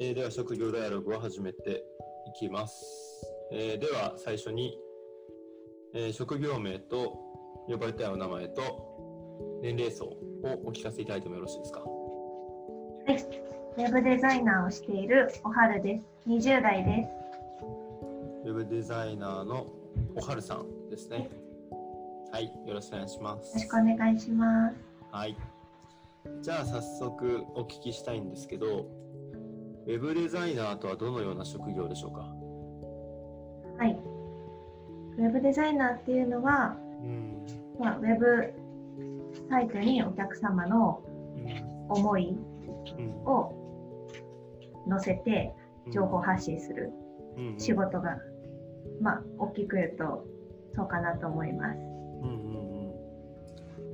えーでは職業ダイアログを始めていきます。えーでは最初に、えー職業名と呼ばれたいお名前と年齢層をお聞かせいただいてもよろしいですか？はい。ウェブデザイナーをしているおはるです。20代です。ウェブデザイナーのおはるさんですね。はい、よろしくお願いします。よろしくお願いします。はい。じゃあ早速お聞きしたいんですけど、ウェブデザイナーとはどのような職業でしょうか？はい。ウェブデザイナーっていうのは、うん。まあ、ウェブサイトにお客様のうん。思いうん。を載せて情報発信するうん仕事が、まあ、大きく言うとそうかなと思います。うんうんうん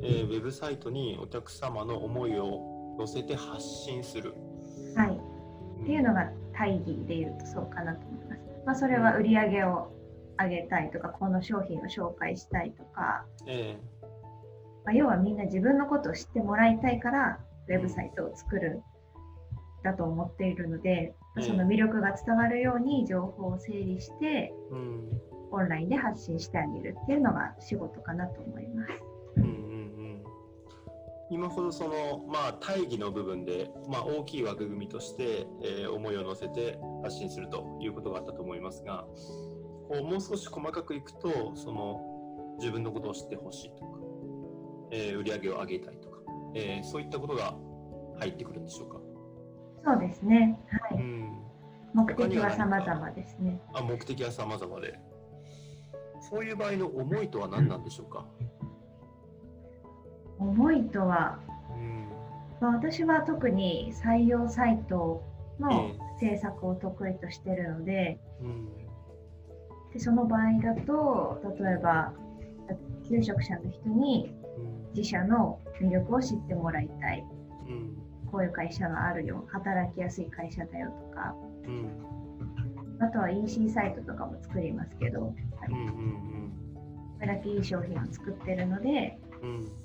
えーウェブサイトにお客様の思いを載せて発信する。はい。っていうのが大義で言うとそうかなと思います。まあ、それは売り上げを上げたいとか、この商品を紹介したいとか、えまあ、要はみんな自分のことを知ってもらいたいからウェブサイトを作るだと思っているので、うん。その魅力が伝わるように情報を整理してーうん。オンラインで発信してあげるっていうのが仕事かなと思います。うんうんうん今ほどその、まあ、大義の部分で、まあ、大きい枠組みとして、えー思いを乗せて発信するということがあったと思いますがこうもう少し細かくいくとその自分のことを知ってほしいとか、えー売り上げを上げたいとか、えーそういったことが入ってくるんでしょうか？そうですね。はい。うん目的は様々ですね。あ目的は様々でそういう場合の思いとは何なんでしょうか、思いとは、うん。まあ、私は特に採用サイトのえ制作を得意としているので、うん。でその場合だと例えば求職者の人にうん。自社の魅力を知ってもらいたい。うん。こういう会社があるよ。働きやすい会社だよとか。うん。あとは EC サイトとかも作りますけど。うんうん。これだけいい商品を作ってるのでうん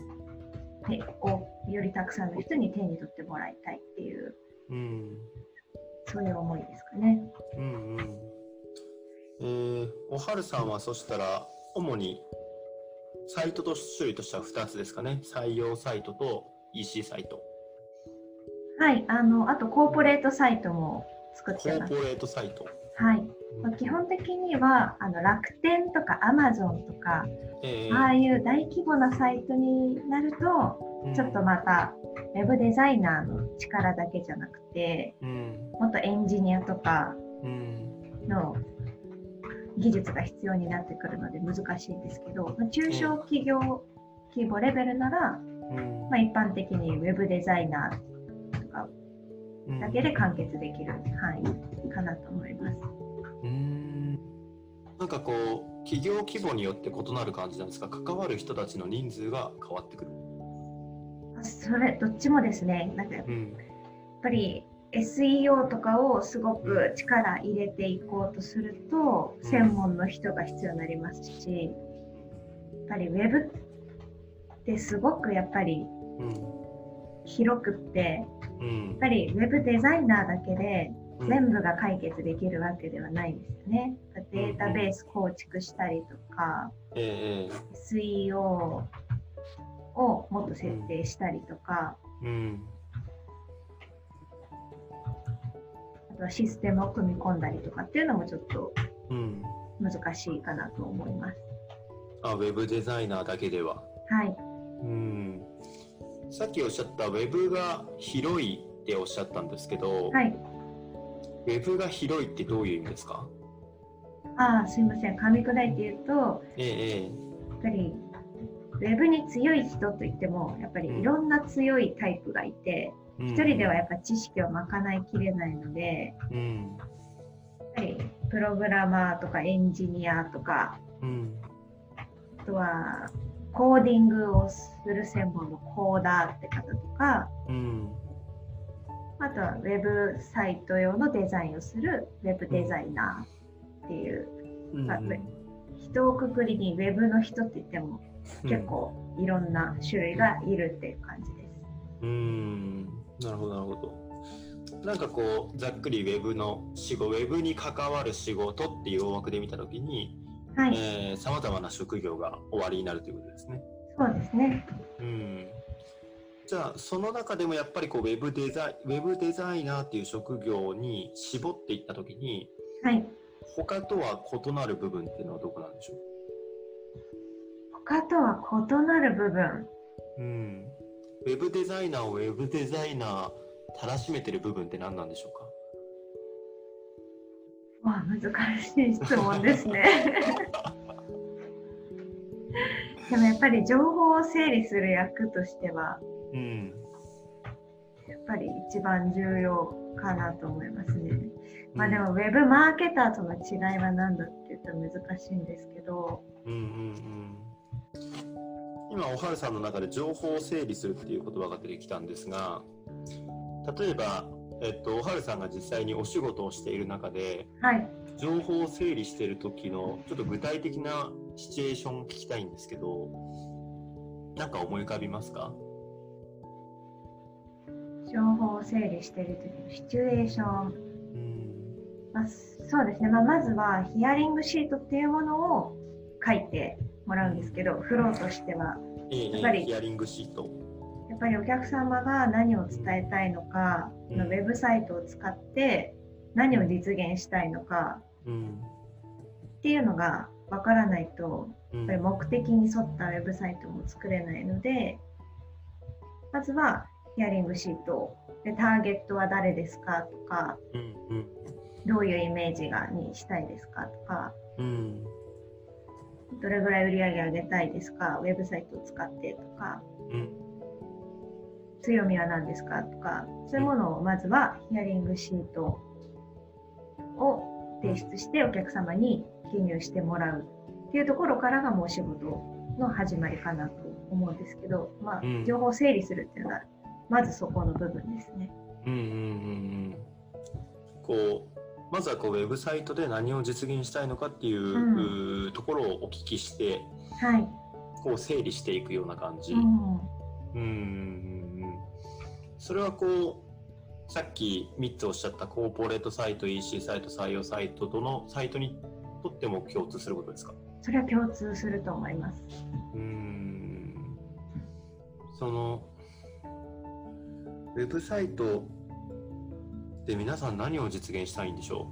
でおよりたくさんの人に手に取ってもらいたいっていううん。そういう思いですかね。うんうん。えー、おはるさんはそしたら主にサイトと種類としては2つですかね。採用サイトと EC サイト。はい、あのあとコーポレートサイトも作ってます。コーポ。レートサイト。はい、まあ基本的にはあの楽天とかアマゾンとかえーああいう大規模なサイトになると、うん。ちょっとまたウェブデザイナーの力だけじゃなくて、うん。もっとエンジニアとかうん。の技術が必要になってくるので難しいんですけど、まあ中小企業規模レベルなら、うん。まあ、一般的にウェブデザイナーとかうん。だけで完結できる範囲かなと思います。なんかこう企業規模によって異なる感じなんですか。関わる人たちの人数が変わってくる。あそれどっちもですね、なんかやっうんぱり SEO とかをすごく力入れていこうとすると、うん。専門の人が必要になりますし、やっぱりウェブってすごくやっぱりうん。広くって、うん。やっぱりウェブデザイナーだけでうん全部が解決できるわけではないんですよね。データベース構築したりとか、ええ SEO をもっと設定したりとか、うんあとはシステムを組み込んだりとかっていうのもちょっとうん難しいかなと思います。あウェブデザイナーだけでは。はい。うんさっきおっしゃったウェブが広いっておっしゃったんですけど、はい。ウェブが広いってどういう意味ですか？ああ、すいません。噛み砕いて言うと、えええやっぱり、ウェブに強い人といっても、やっぱりいろんな強いタイプがいて、え一人ではやっぱ知識を賄いきれないので、うんやっぱりプログラマーとかエンジニアとか、うん。あとはコーディングをする専門のコーダーって方とか、うんあとはウェブサイト用のデザインをするウェブデザイナーっていう、うんあ人をくくりにウェブの人って言っても結構いろんな種類がいるっていう感じです。うん。なるほどなるほど。なんかこうざっくりウェブの仕事ウェブに関わる仕事っていう大枠で見たときにさまざまな職業が終わりになるということですね。そうですね、うんじゃあその中でもやっぱりこうウェブデザイウェブデザイナーっていう職業に絞っていったときに、はい、他とは異なる部分っていうのはどこなんでしょう？他とは異なる部分。うん。ウェブデザイナーをウェブデザイナーたらしめてる部分って何なんでしょうか？わあ、難しい質問ですね。でもやっぱり情報を整理する役としては、うん、やっぱり一番重要かなと思いますね。まあでもウェブマーケターとの違いは何だって言ったら難しいんですけど、うんうんうん。今おはるさんの中で情報を整理するっていう言葉が出てきたんですが例えば、えっと、おはるさんが実際にお仕事をしている中で、はい、情報を整理している時のちょっと具体的なシチュエーションを聞きたいんですけど何か思い浮かびますか？情報を整理している時のシチュエーション、まあ、そうですね、まあ、まずはヒアリングシートっていうものを書いてもらうんですけど、フローとしては。やっぱり、ヒアリングシート。やっぱりお客様が何を伝えたいのか、うん、のウェブサイトを使って何を実現したいのか、うん、っていうのがわからないと、やっぱり目的に沿ったウェブサイトも作れないので、まずはヒアリングシート。でターゲットは誰ですか？とか、うんうん、どういうイメージがにしたいですか？とか、うん。どれぐらい売り上げ上げたいですか？ウェブサイトを使ってとか、うん、強みは何ですか？とか。そういうものをまずはヒアリングシートを提出してお客様に記入してもらうっていうところからがもう仕事の始まりかなと思うんですけど、まあ、情報を整理するっていうのがまずそこの部分ですね。うんうんうんうん、こうまずはこうウェブサイトで何を実現したいのかっていう、うん、ところをお聞きして、はい、こう整理していくような感じ。うん、うんそれはこうさっき3つおっしゃったコーポレートサイト EC サイト採用サイトとのサイトにとっても共通することですか？それは共通すると思います。うん。そのウェブサイトで皆さん何を実現したいんでしょ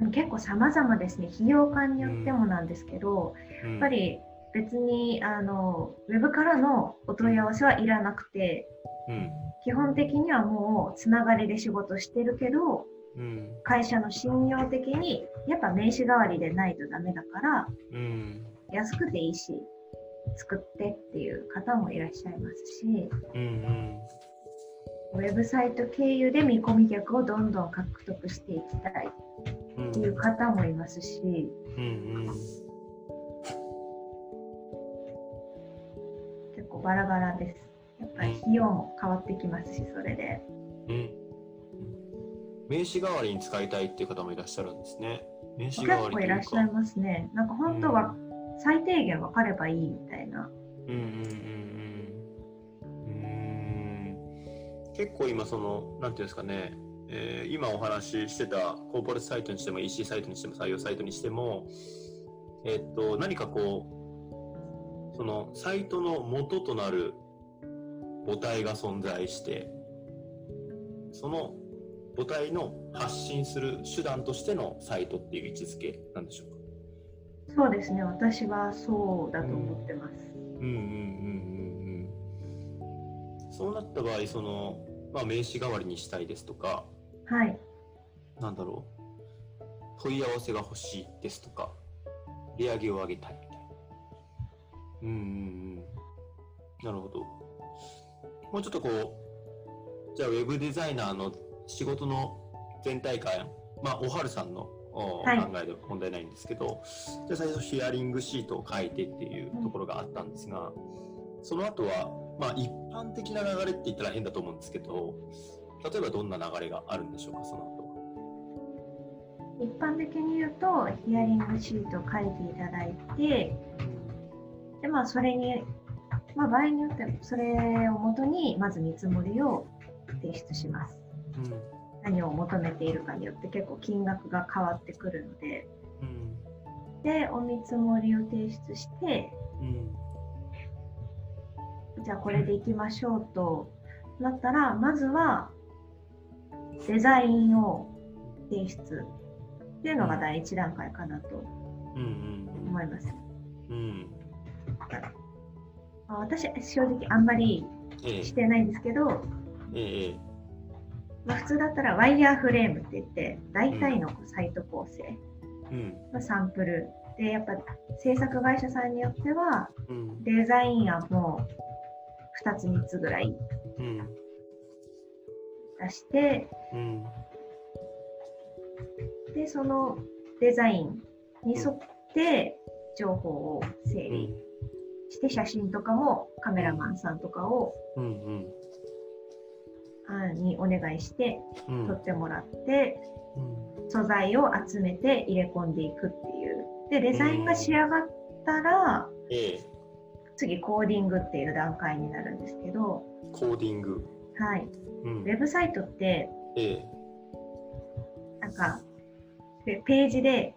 う？結構様々ですね。費用感によってもなんですけど、うん、やっぱり別にあのウェブからのお問い合わせはいらなくて、うん、基本的にはもうつながりで仕事してるけど、うん、会社の信用的にやっぱ名刺代わりでないとダメだから、うん、安くていいし作ってっていう方もいらっしゃいますし、うんうんウェブサイト経由で見込み客をどんどん獲得していきたい。っていう方もいますし、うんうん、結構バラバラです。やっぱり費用も変わってきますし、それで。うん、名刺代わりに使いたいっていう方もいらっしゃるん。ですね。名刺代わり結構いらっしゃいますね。なん。か本当は最低限分かればいいみたいな。うん。うん。うん。結構今その何ていうんですかね、えー、今お話ししてたコーポレートサイトにしても EC サイトにしても採用サイトにしても、えー、っと何かこうそのサイトの元となる母体が存在してその母体の発信する手段としてのサイトっていう位置づけなんでしょうか？そうですね。私はそうだと思ってます。うん、うんうんうんうん。そうなった場合そのまあ、名刺代わりにしたいですとか、はい、なんだろう。問い合わせが欲しいですとか利上げを上げたいみたいな。うんうんなるほど。もうちょっとこうじゃあウェブデザイナーの仕事の全体感まあおはるさんの考えで問題ないんですけど、じゃあ最初ヒアリングシートを書いてっていうところがあったんですが、その後はまあ、一般的な流れって言ったら変だと思うんですけど、例えばどんな流れがあるんでしょうか、その後は。一般的に言うと、ヒアリングシートを書いていただいて、で、まあ、それに、まあ、場合によっては、それをもとに、まず見積もりを提出します。うん、何を求めているかによって結構金額が変わってくるので、うん、でお見積もりを提出して、うん、じゃあこれでいきましょうと。なったらまずはデザインを提出。っていうのが第一段階かなと。思います。うん、うん私正直あんまりしてないんですけど、ええまあ、普通だったらワイヤーフレームって言って大体のサイト構成。のサンプル。でやっぱ制作会社さんによっては、デザイン案も2つ3つぐらい出して、でそのデザインに沿って情報を整理して写真とかもカメラマンさんとかを、にお願いして撮ってもらって、素材を集めて入れ込んでいくっていう。で、デザインが仕上がったら、次コーディングっていう段階になるんですけど。コーディング。はい。うん、ウェブサイトって、なんか、ページで、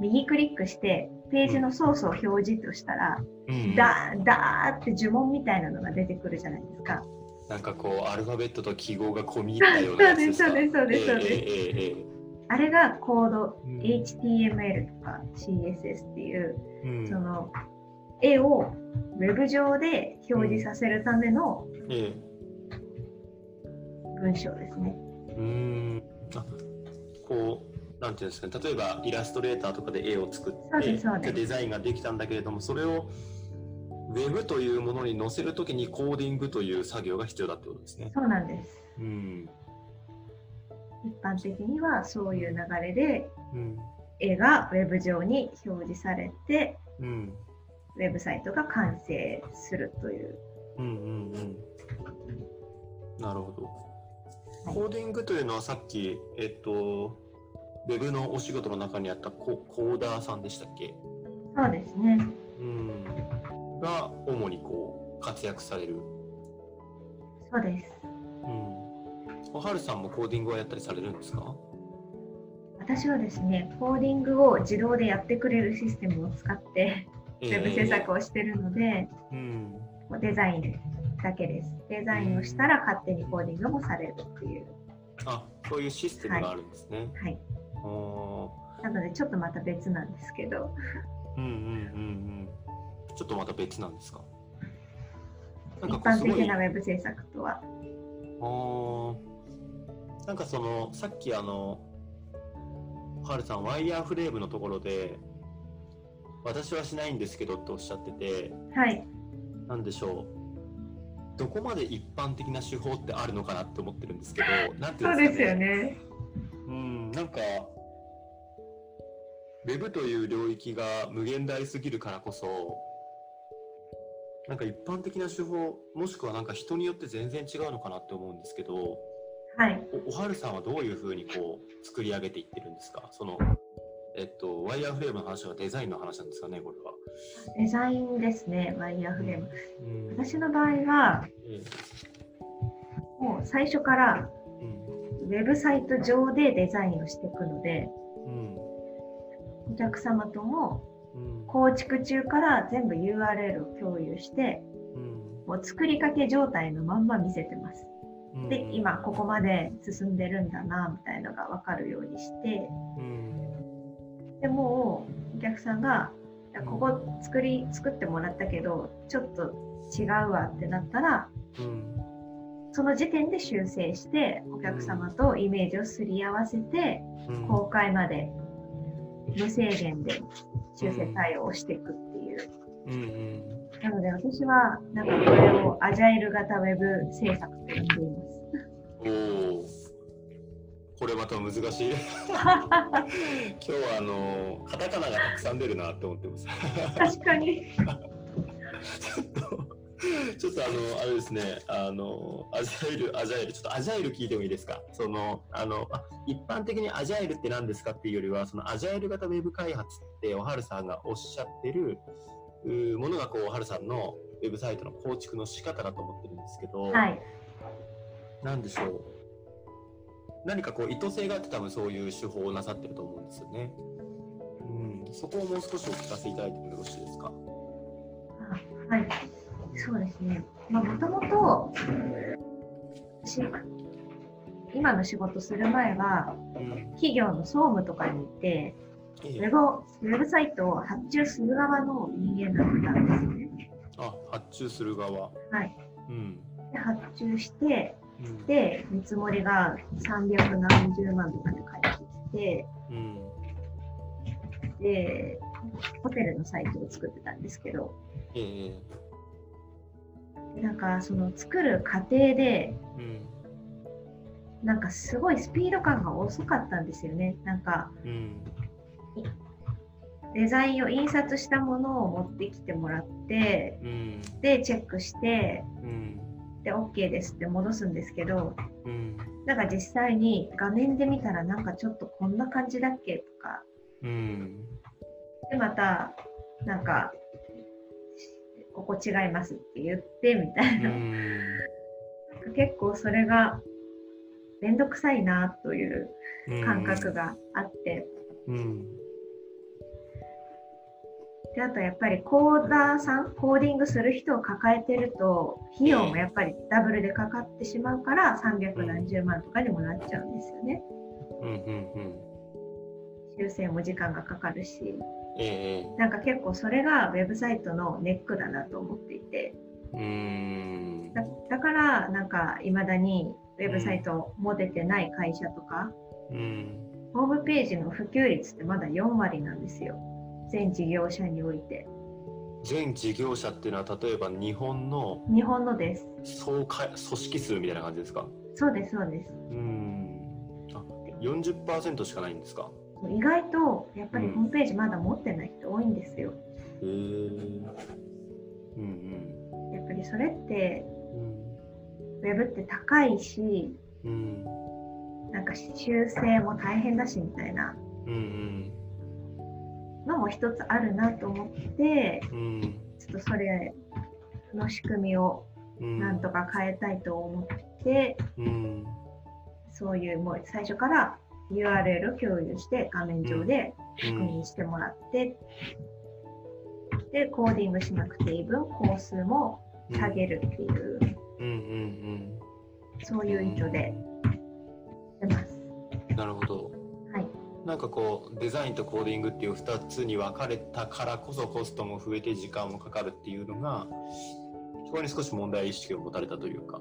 右クリックしてページのソースを表示としたら、うん、だだーって呪文みたいなのが出てくるじゃないですか。なんかこうアルファベットと記号が込み入ったようなやつですか？そうですそうですそうです、えーえー、あれがコード、うん、HTML とか CSS っていう、うん、その絵をウェブ上で表示させるための文章ですね。うん、あこうなんていうんですか、ね、例えばイラストレーターとかで絵を作ってデザインができたんだけれどもそれをウェブというものに載せるときにコーディングという作業が必要だってことですね。そうなんです。うん、一般的にはそういう流れで、うん、絵がウェブ上に表示されて、うん、ウェブサイトが完成するという。うんうんうん、なるほど。コーディングというのはさっき、えっと、ウェブのお仕事の中にあったココーダーさんでしたっけ？そうですね。うんが主にこう活躍されるそうです。うん。おはるさんもコーディングはやったりされるんですか？私はですね、コーディングを自動でやってくれるシステムを使って、ウェブ制作をしてるので、うん、デザインだけです。デザインをしたら勝手にコーディングもされるっていう。あ、そういうシステムがあるんですね。はい。はい、なのでちょっとまた別なんですけど。うんうんうんうん。ちょっとまた別なんですか？一般的なウェブ制作とは。あなんかそのさっきあのはるさんワイヤーフレームのところで私はしないんですけどっておっしゃってて、はい、なんでしょうどこまで一般的な手法ってあるのかなって思ってるんですけどなんていうんですかね。そうですよね。うんなんかウェブという領域が無限大すぎるからこそなんか一般的な手法もしくはなんか人によって全然違うのかなって思うんですけど、はい、おおはるさんはどういうふうにこう作り上げていってるんですか？その、えっと、ワイヤーフレームの話はデザインの話なんですかねこれは。デザインですねワイヤーフレーム。うん、私の場合は、うん、もう最初から、ウェブサイト上でデザインをしていくので、うん、お客様とも構築中から全部 URL を共有して、もう作りかけ状態のまんま見せてます。で、今ここまで進んでるんだな、みたいのが分かるようにして、でもうお客さんが、ここ作り、作ってもらったけど、ちょっと違うわってなったら、その時点で修正して、お客様とイメージをすり合わせて、公開まで無制限で修正対応していくっていう。うんうん、なので私はなんかこれをアジャイル型ウェブ制作と呼んでいます。これまた難しい。今日はあのカタカナがたくさん出るなって思ってます。確かに。ちょっとちょっとあの、あれですね、あの、アジャイル、アジャイル、ちょっとアジャイル聞いてもいいですか？その、あの、あ一般的にアジャイルって何ですかっていうよりは、そのアジャイル型ウェブ開発って、おはるさんがおっしゃってるものが、こう、おはるさんのウェブサイトの構築の仕方だと思ってるんですけど、はい。なんでしょう？何かこう意図性があって多分そういう手法をなさってると思うんですよね。うん、そこをもう少しお聞かせいただいてもよろしいですか？はい、そうですね。まあ、もともと、今の仕事する前は、うん、企業の総務とかに行って、ウェブウェブサイトを発注する側の人間だったんですね。あ、発注する側。はい。うん、で発注して、うん、で、見積もりが300何十万とかで返ってきて、うん、で、ホテルのサイトを作ってたんですけど、えー、なんかその作る過程で、うん、なんかすごいスピード感が遅かったんですよね。なんか、うん、デザインを印刷したものを持ってきてもらって、うん、でチェックして、うん、で OK ですって戻すんですけど、うん、なんか実際に画面で見たらなんかちょっとこんな感じだっけとか、うん、でまたなんかここ違いますって言ってみたいな。結構それが面倒くさいなという感覚があって。であとやっぱりコーダーさんコーディングする人を抱えてると費用もやっぱりダブルでかかってしまうから300何十万とかにもなっちゃうんですよね。修正も時間がかかるし。えー、なんか結構それがウェブサイトのネックだなと思っていて。うん。だだからなんかいまだにウェブサイトを持ててない会社とか、うん、ホームページの普及率ってまだ4割なんですよ全事業者において。全事業者っていうのは例えば日本の日本のです。総会組織数みたいな感じですか？そうですそうです。うん。あ40%しかないんですか？意外とやっぱりホームページまだ持ってない人多いんですよ。へ、うん、うん、やっぱりそれって、うん、ウェブって高いし、うん、なんか修正も大変だしみたいなのも一つあるなと思って、うん、ちょっとそれの仕組みをなんとか変えたいと思って、うん、そういうもう最初から URL を共有して画面上で確認してもらって、うん、でコーディングしなくていい分工数も下げるっていう、うん。うんうん、そういう意図で出ます。なるほど。はい。なんかこうデザインとコーディングっていう2つに分かれたからこそコストも増えて時間もかかるっていうのがそこに少し問題意識を持たれたというか。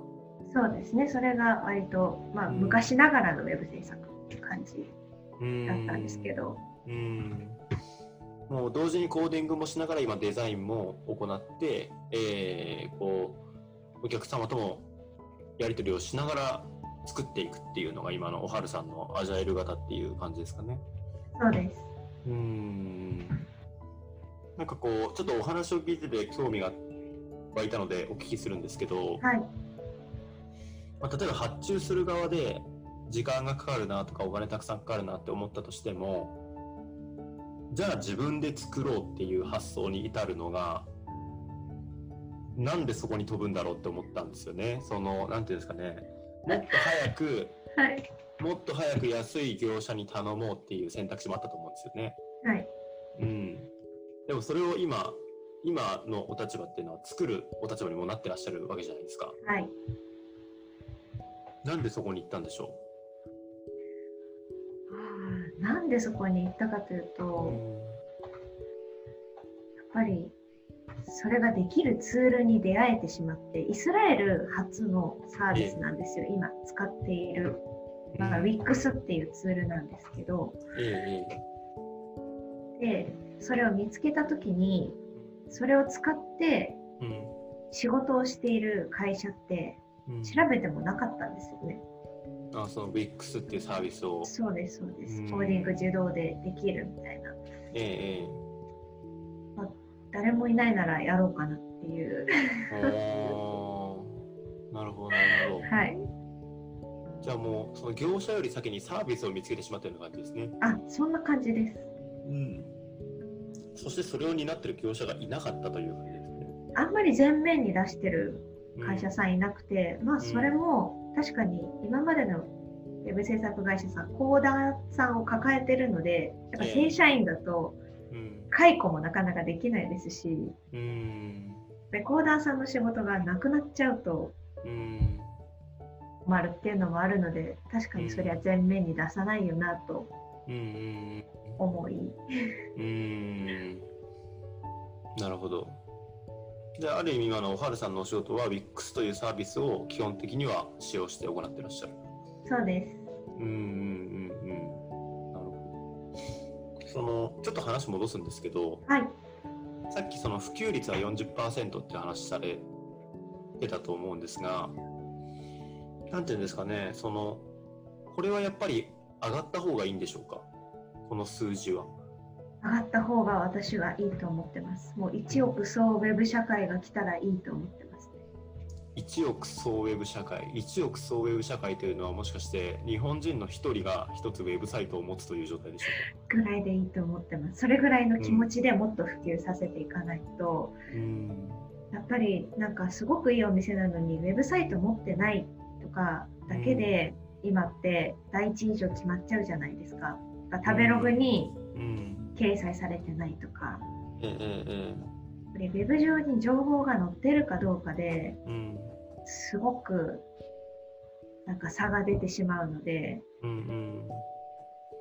そうですね。それが割と、まあ、昔ながらのウェブ制作感じだったんですけど。うんもう同時にコーディングもしながら今デザインも行って、えー、こうお客様ともやり取りをしながら作っていくっていうのが今のおはるさんのアジャイル型っていう感じですかね。そうです。うんなんかこうちょっとお話を聞いてて興味が湧いたのでお聞きするんですけど、はいまあ、例えば発注する側で時間がかかるなとかお金たくさんかかるなって思ったとしてもじゃあ自分で作ろうっていう発想に至るのがなんでそこに飛ぶんだろうって思ったんですよね。そのなんていうんですかねもっと早く、はい、もっと早く安い業者に頼もうっていう選択肢もあったと思うんですよね。はい。うん。でもそれを今今のお立場っていうのは作るお立場にもなってらっしゃるわけじゃないですか。はい。なんでそこに行ったんでしょう？なんでそこに行ったかというと、やっぱりそれができるツールに出会えてしまってイスラエル初のサービスなんですよ。今使っている、まあ、WIX っていうツールなんですけど、でそれを見つけた時にそれを使って仕事をしている会社って調べてもなかったんですよね。あその WIX っていうサービスを。そうですそうです、コーディング自動でできるみたいな。ええまあ、誰もいないならやろうかなっていう。なるほどなるほど。はい。じゃあもうその業者より先にサービスを見つけてしまったような感じですね。あそんな感じです。うん。そしてそれを担ってる業者がいなかったという感じですね。あんまり前面に出してる会社さんいなくて、うん、まあそれも確かに今までのウェブ制作会社さん、コーダーさんを抱えてるので、やっぱ正社員だと、解雇もなかなかできないですし、うん、でコーダーさんの仕事がなくなっちゃうと、困るっていうのもあるので、確かにそれは前面に出さないよなと思い。うん。なるほど。である意味今のおはるさんのお仕事は WIX というサービスを基本的には使用して行ってらっしゃる。そうです。うんうんうんそのちょっと話戻すんですけど、はい、さっきその普及率は40%って話されてたと思うんですがなんていうんですかねそのこれはやっぱり上がった方がいいんでしょうか？この数字は。上がった方が私はいいと思ってます。もう1億総ウェブ社会が来たらいいと思ってますね。1億総ウェブ社会、1億総ウェブ社会というのはもしかして日本人の1人が1つウェブサイトを持つという状態でしょうか？ぐらいでいいと思ってます。それぐらいの気持ちでもっと普及させていかないと、うん、やっぱりなんかすごくいいお店なのにウェブサイト持ってないとかだけで、今って第一以上決まっちゃうじゃないですか。食べログに、うん。掲載されてないとか、うんうんうんこれウェブ上に情報が載ってるかどうかで、うん、すごくなんか差が出てしまうので、うん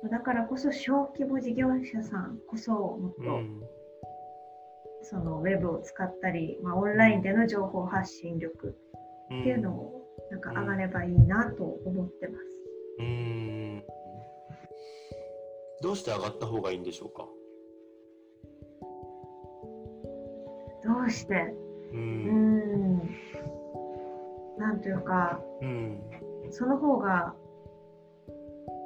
うん、だからこそ小規模事業者さんこそもっと、うん、そのウェブを使ったり、まあ、オンラインでの情報発信力っていうのをなんか上がればいいなと思ってます。うん。どうして上がった方がいいんでしょうか？どうして？うん。なんというか、うん、その方が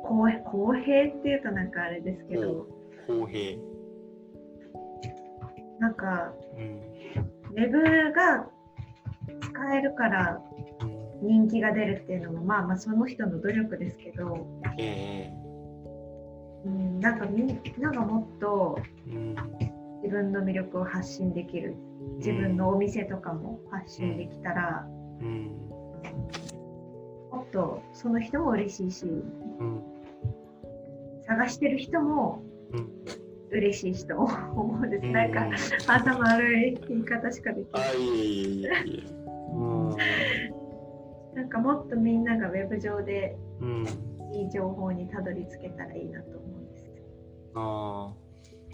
公公平っていうとなんかあれですけど公平。なんか、うん、ウェブが使えるから人気が出るっていうのもまあまあその人の努力ですけど、えーうん、なんかみんながもっと自分の魅力を発信できる自分のお店とかも発信できたら、うん、もっとその人も嬉しいし、うん、探してる人も嬉しい人思うんです、うん、なんか頭悪い言い方しかできない。なんかもっとみんながウェブ上でいい情報にたどり着けたらいいなとあ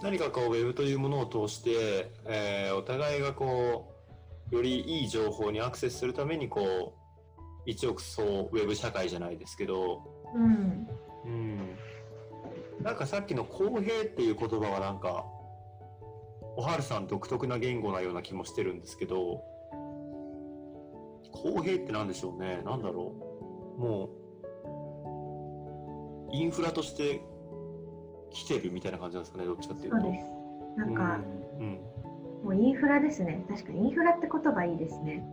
何かこうウェブというものを通して、えー、お互いがこうよりいい情報にアクセスするためにこう一億総ウェブ社会じゃないですけど、うん、うん、なんかさっきの公平っていう言葉はなんかおはるさん独特な言語なような気もしてるんですけど公平って何でしょうね。何だろう。もうインフラとして来てるみたいな感じなんですかね、どっちかっていうと。そうです。なんか、うん、もうインフラですね。確かにインフラって言葉いいですね。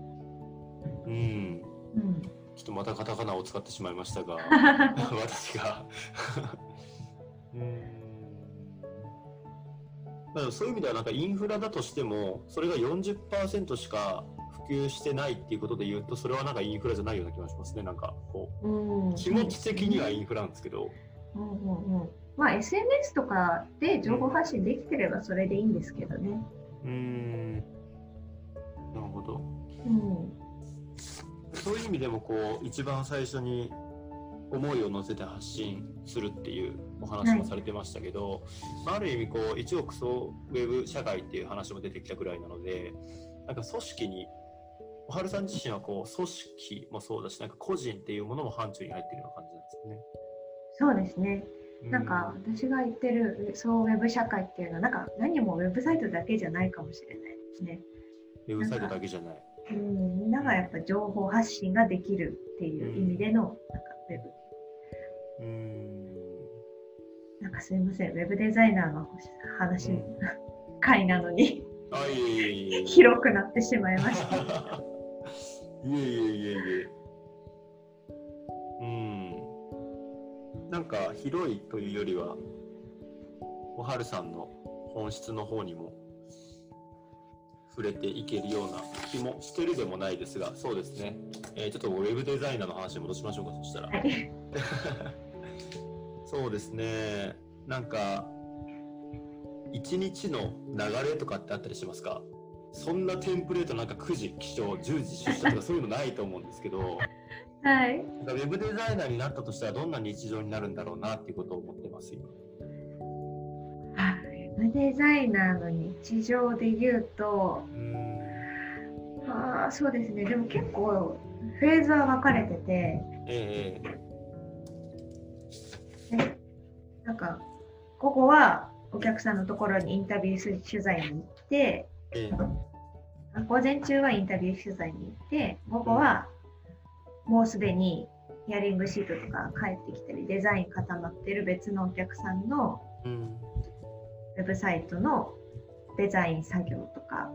うん。うん、ちょっとまたカタカナを使ってしまいましたが、私がうんまあ、そういう意味ではなんかインフラだとしてもそれが40%しか普及してないっていうことで言うとそれはなんかインフラじゃないような気がしますねなんかこう気持ち的にはインフラなんですけど、うんうんうん、まあ、SNS とかで情報発信できてればそれでいいんですけどね。うん。なるほど。うん。そういう意味でもこう一番最初に思いを乗せて発信するっていうお話もされてましたけど、はい、ある意味こう一億総ウェブ社会っていう話も出てきたくらいなのでなんか組織に小春さん自身はこう組織もそうだしなんか個人っていうものも範疇に入ってるような感じなんですよね。そうですね。なんか私が言ってる総ウェブ社会っていうのはなんか何もウェブサイトだけじゃないかもしれないですね。ウェブサイトだけじゃない。うん、みんながやっぱ情報発信ができるっていう意味での、なんかウェブ。うん。なんかすみません、ウェブデザイナーの話、うん、会なのに広くなってしまいました。いえいえいえいえ。なんか広いというよりはおはるさんの本質の方にも触れていけるような気もしてるでもないですがそうですね、えー、ちょっとウェブデザイナーの話に戻しましょうかそしたら。はい そうですね。なんか、一日の流れとかってあったりしますか？そんなテンプレートなんか9時起床、10時出社とかそういうのないと思うんですけど、はい。ウェブデザイナーになったとしたらどんな日常になるんだろうなっていうことを思ってます今。ウェブデザイナーの日常で言うと、ああそうですねでも結構フェーズは分かれてて、えー、ね、なんかここはお客さんのところにインタビュー取材に行って、えー、午前中はインタビュー取材に行って午後はもうすでにヒアリングシートとか帰ってきたりデザイン固まってる別のお客さんのウェブサイトのデザイン作業とか、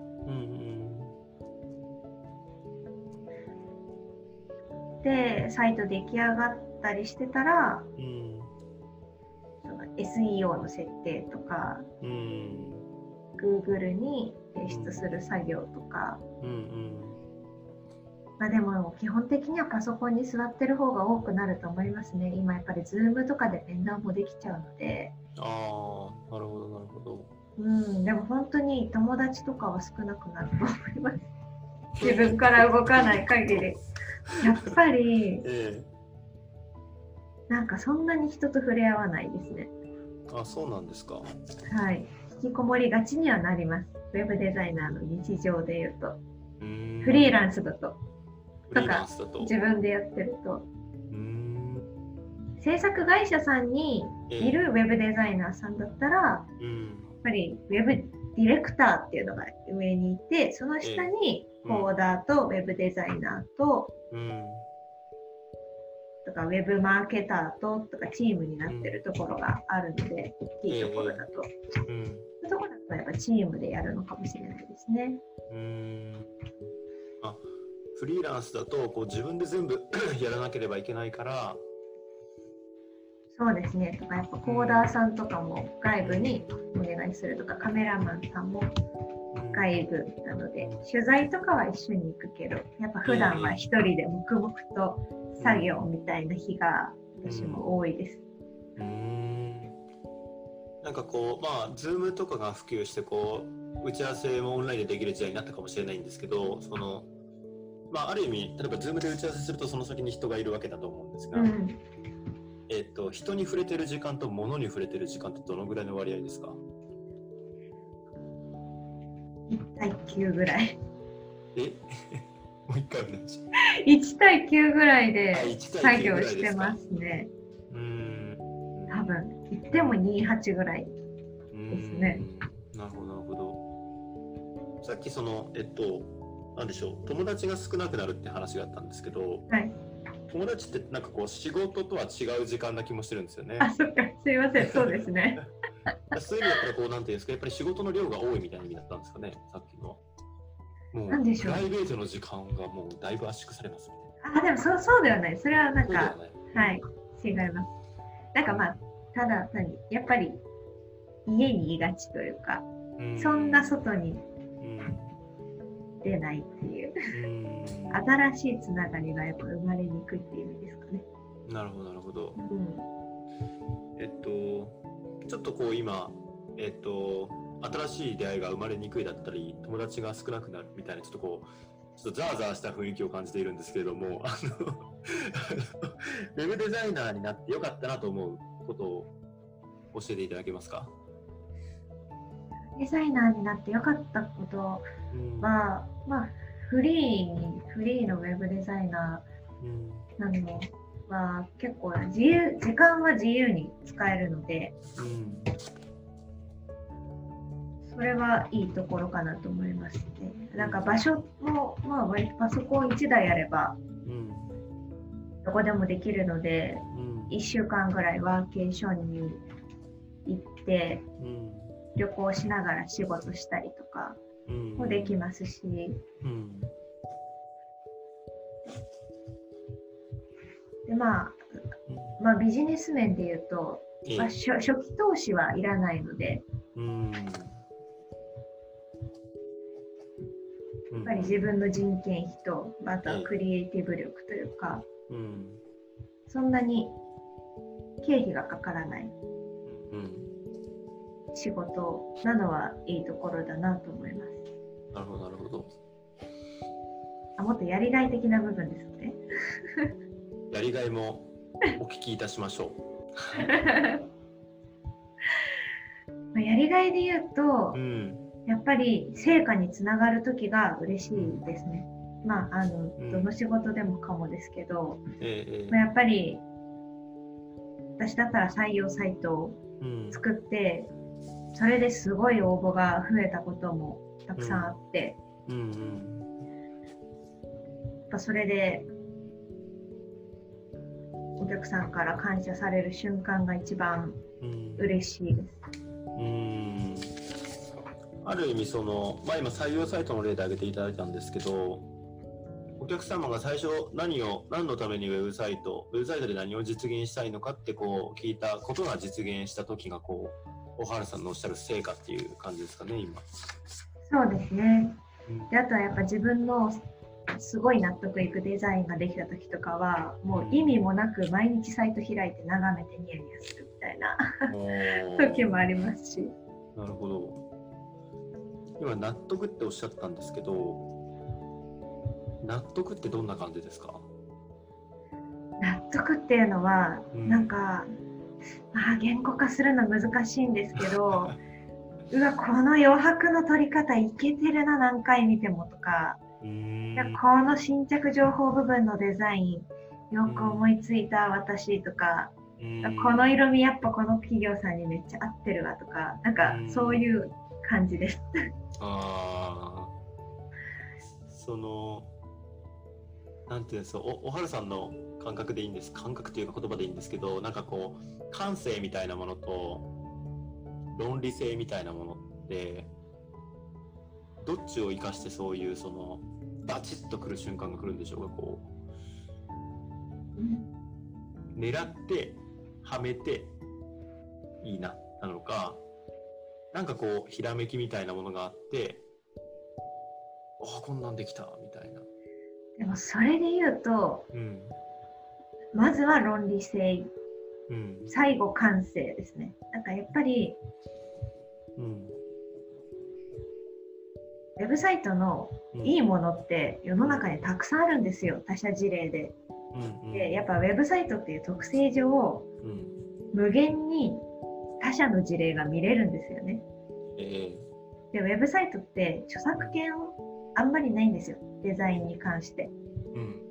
でサイト出来上がったりしてたら、うん、その SEO の設定とか、うん、Google に提出する作業とか、うんうんまあ、でも基本的にはパソコンに座ってる方が多くなると思いますね。今やっぱり Zoom とかで面談もできちゃうので。ああ、なるほど、なるほど。うん、でも本当に友達とかは少なくなると思います。自分から動かない限り。やっぱり、えー、なんかそんなに人と触れ合わないですね。あ、そうなんですか。はい。引きこもりがちにはなります。ウェブデザイナーの日常で言うと。フリーランスだと。と。か自分でやってると。制作会社さんにいるウェブデザイナーさんだったら、えー、やっぱりウェブディレクターっていうのが上にいてその下にコーダーとウェブデザイナーと、えー、とかウェブマーケターととかチームになってるところがあるので、大きいところだと。えー、そういうところだとやっぱチームでやるのかもしれないですね。うん。あフリーランスだとこう自分で全部 やらなければいけないから。そうですね。とかやっぱコーダーさんとかも外部にお願いするとかカメラマンさんも外部なので取材とかは一緒に行くけどやっぱ普段は一人で黙々と作業みたいな日が私も多いです。うん。なんかこうまあ Zoom とかが普及してこう打ち合わせもオンラインでできる時代になったかもしれないんですけどそのまあ、ある意味例えば Zoom で打ち合わせするとその先に人がいるわけだと思うんですが、うん、えっと、人に触れてる時間と物に触れてる時間ってどのぐらいの割合ですか？1対9ぐらい。え？もう一回お願いします。1対9ぐらいで作業してますね。うん多分言っても28ぐらいですね。なるほどなるほど。さっきそのえっとなんでしょう友達が少なくなるって話があったんですけど、はい、友達ってなんかこう仕事とは違う時間な気もしてるんですよね。あ、そっか、すいません、そうですね。そういう意味だったらこうなんていうんですか、やっぱり仕事の量が多いみたいな意味だったんですかね、さっきの。もうプライベートの時間がもうだいぶ圧縮されます。あ、でもそうそうではない。それはなんか、はい、違います。なんかまあ、ただ何、やっぱり家にいがちというか、んそんな外に出ないっていう。新しいつながりがやっぱ生まれにくいっていう意味ですかね。なるほどなるほど。うん、えっとちょっとこう今えっと新しい出会いが生まれにくいだったり友達が少なくなるみたいなちょっとこうちょっとザーザーした雰囲気を感じているんですけれどもあのウェブデザイナーになってよかったなと思うことを教えていただけますか？デザイナーになってよかったことは、うん、まあ、フリーに、フリーのウェブデザイナーなのは、結構自由、時間は自由に使えるので、うん、それはいいところかなと思いますね。なんか場所も、まあ、割とパソコン1台あれば、どこでもできるので、うん、1週間ぐらいワーケーションに行って、うん旅行しながら仕事したりとかもできますし、うん、でまあ、まあビジネス面で言うと、まあ、初初期投資はいらないので、うん、やっぱり自分の人件費とあとはクリエイティブ力というか、うん、そんなに経費がかからない仕事などはいいところだなと思います。なるほど、なるほど。あもっとやりがい的な部分ですね。やりがいもお聞きいたしましょう。やりがいで言うと、うん、やっぱり成果につながる時が嬉しいですね。まあ、あの、うん、どの仕事でもかもですけど、えまあ、やっぱり私だったら採用サイトを作って、うん、それですごい応募が増えたこともたくさんあって、うんうん。うん、やっぱそれでお客さんから感謝される瞬間が一番嬉しいです。うん。ある意味その、まあ、今採用サイトの例で挙げていただいたんですけどお客様が最初何を何のためにウェブサイトウェブサイトで何を実現したいのかってこう聞いたことが実現した時がこう小原さんのおっしゃる成果っていう感じですかね今。そうですね。であとはやっぱ自分のすごい納得いくデザインができた時とかはもう意味もなく毎日サイト開いて眺めてニヤニヤするみたいな時もありますし。なるほど。今納得っておっしゃったんですけど納得ってどんな感じですか？納得っていうのは、うん、なんか、まあ、言語化するの難しいんですけど うわこの余白の取り方いけてるな何回見てもとか。この新着情報部分のデザインよく思いついた私とか。この色味やっぱこの企業さんにめっちゃ合ってるわとか。なんかそういう感じです。ああそのなんていうんですかおはるさんの感覚でいいんです。感覚というか言葉でいいんですけどなんかこう感性みたいなものと論理性みたいなものってどっちを生かしてそういうそのバチッとくる瞬間が来るんでしょうかこう。狙ってはめていいななのかなんかこうひらめきみたいなものがあってああこんなんできたみたいな。でもそれで言うと、うん、まずは論理性、うん、最後感性ですね。なんかやっぱり、うん、ウェブサイトのいいものって世の中にたくさんあるんですよ。他社事例で。うんうん、でやっぱウェブサイトっていう特性上、うん、無限に他社の事例が見れるんですよね。えー、で、ウェブサイトって著作権あんまりないんですよ。デザインに関して。うん、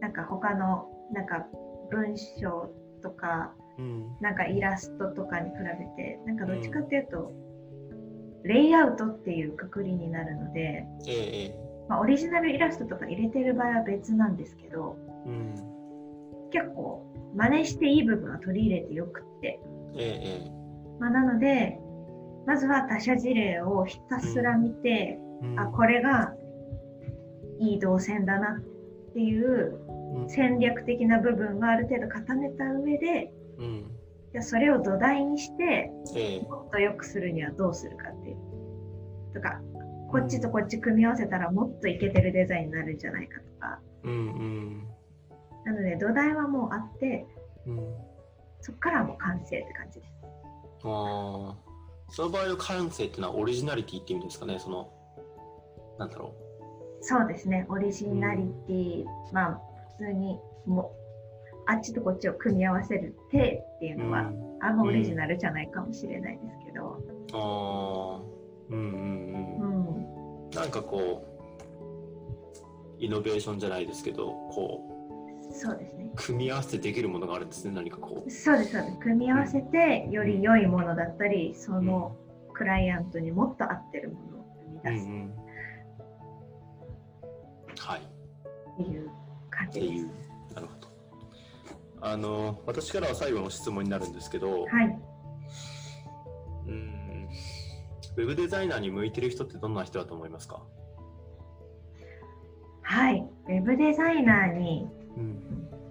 なんか他の、なんか文章とか、うん、なんかイラストとかに比べて、なんかどっちかっていうと、うん、レイアウトっていうくくりになるので、えー、まあ、オリジナルイラストとか入れてる場合は別なんですけど、うん、結構真似していい部分は取り入れてよくって。えーまあ、なので、まずは他社事例をひたすら見て、うん、あ、これがいい動線だなっていう戦略的な部分がある程度固めた上で、うん、じゃそれを土台にして、もっと良くするにはどうするかっていう。とか、こっちとこっち組み合わせたらもっといけてるデザインになるんじゃないかとか。うんうん、なので土台はもうあって、うん、そこからもう完成って感じです。あその場合の感性っていうのはオリジナリティっていうんですかね。そのなんだろう。そうですね。オリジナリティ、うん、まあ普通にもあっちとこっちを組み合わせる手っていうのは、うん、あんまオリジナルじゃないかもしれないですけど、うん、ああうんうんうん、うん、なんかこうイノベーションじゃないですけどこうそうですね。組み合わせてできるものがあるんですね、何かこう。そうです、そうです。組み合わせて、より良いものだったり、そのクライアントにもっと合ってるものを生み出す。うんうん、感じです。なるほど。あの、私からは最後の質問になるんですけど、はい。うん、ウェブデザイナーに向いてる人ってどんな人だと思いますか？はい、ウェブデザイナーに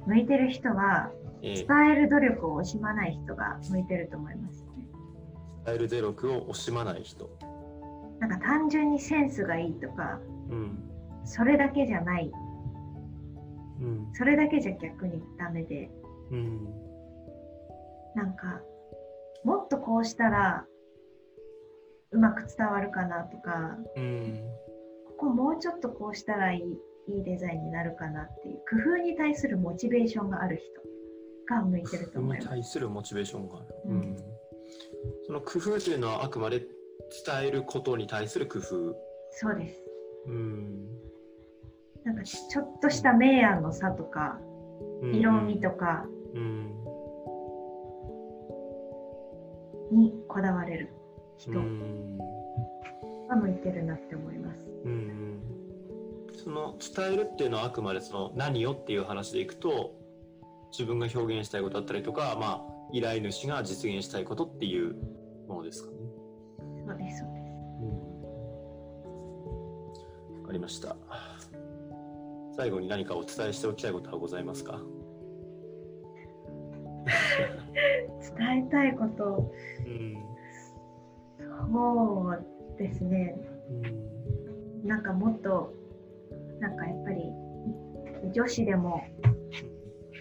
向いてる人は、伝える努力を惜しまない人が向いてると思います、ね、伝える努力を惜しまない人。なんか単純にセンスがいいとか、うん、それだけじゃない、うん、それだけじゃ逆にダメで、うん、なんかもっとこうしたらうまく伝わるかなとか、うん、ここもうちょっとこうしたらいいいいデザインになるかなっていう工夫に対するモチベーションがある人が向いてると思います。に対するモチベーションがある、うん、その工夫というのはあくまで伝えることに対する工夫。そうです。うん、なんかちょっとした明暗の差とか、うん、色味とかにこだわれる人が向いてるなって思います。うんその伝えるっていうのはあくまでその何をっていう話でいくと自分が表現したいことだったりとか、まあ、依頼主が実現したいことっていうものですかね。そうですそうです。わ、うん、かりました。最後に何かお伝えしておきたいことはございますか？伝えたいこと、うん、そうですね、うん、なんかもっとなんかやっぱり女子でも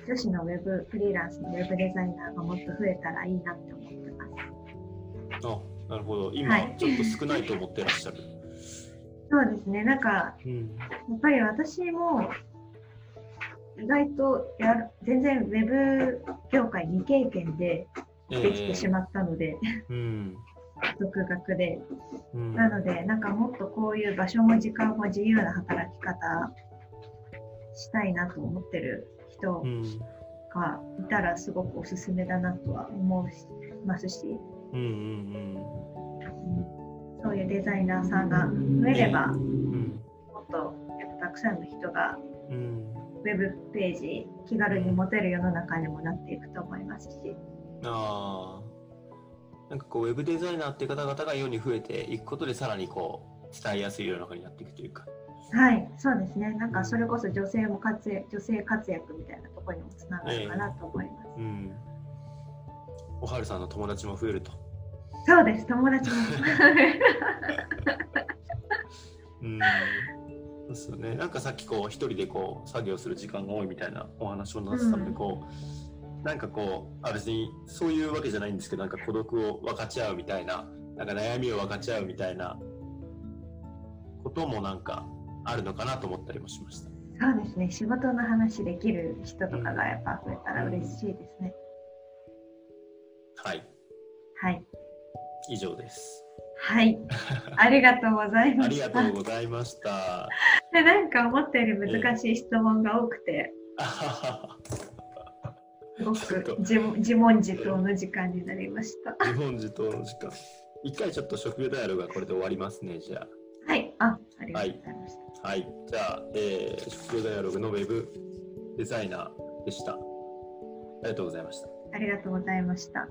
女子のウェブフリーランスのウェブデザイナーがもっと増えたらいいなって思ってます。あなるほど。今、ちょっと少ないと思ってらっしゃる。そうですね。なんか、うん、やっぱり私も意外とやる全然ウェブ業界未経験でできてしまったので、えー、うん、独学で、うん、なのでなんかもっとこういう場所も時間も自由な働き方したいなと思ってる人がいたらすごくおすすめだなとは思いますし、うんうん。うん、そういうデザイナーさんが増えれば、もっとたくさんの人が、ウェブページ気軽に持てる世の中にもなっていくと思いますし。あなんかこうウェブデザイナーっていう方々が世に増えていくことでさらにこう伝えやすい世の中になっていくというか。はい、そうですね。なんかそれこそ女性も活躍、女性活躍みたいなところにもつながるかなと思います。えー、うん。おはるさんの友達も増えると。そうです、友達も。うん。ですよね。なんかさっきこう一人でこう作業する時間が多いみたいなお話をなってたので、こう、うん、なんかこうあ別にそういうわけじゃないんですけど、なんか孤独を分かち合うみたいな、なんか悩みを分かち合うみたいなこともなんかあるのかなと思ったりもしました。そうですね。仕事の話できる人とかがやっぱ増えたら嬉しいですね。はい。はい。以上です。はい。ありがとうございました。ありがとうございました。で、なんか思ったより難しい質問が多くて。すごく自自問自答の時間になりました。自問自答の時間。一回ちょっと職業ダイアログがこれで終わりますね、じゃあ。はい。あ、ありがとうございました。はい、はい、じゃあ、えー、職業ダイアログのウェブデザイナーでした。ありがとうございました。ありがとうございました。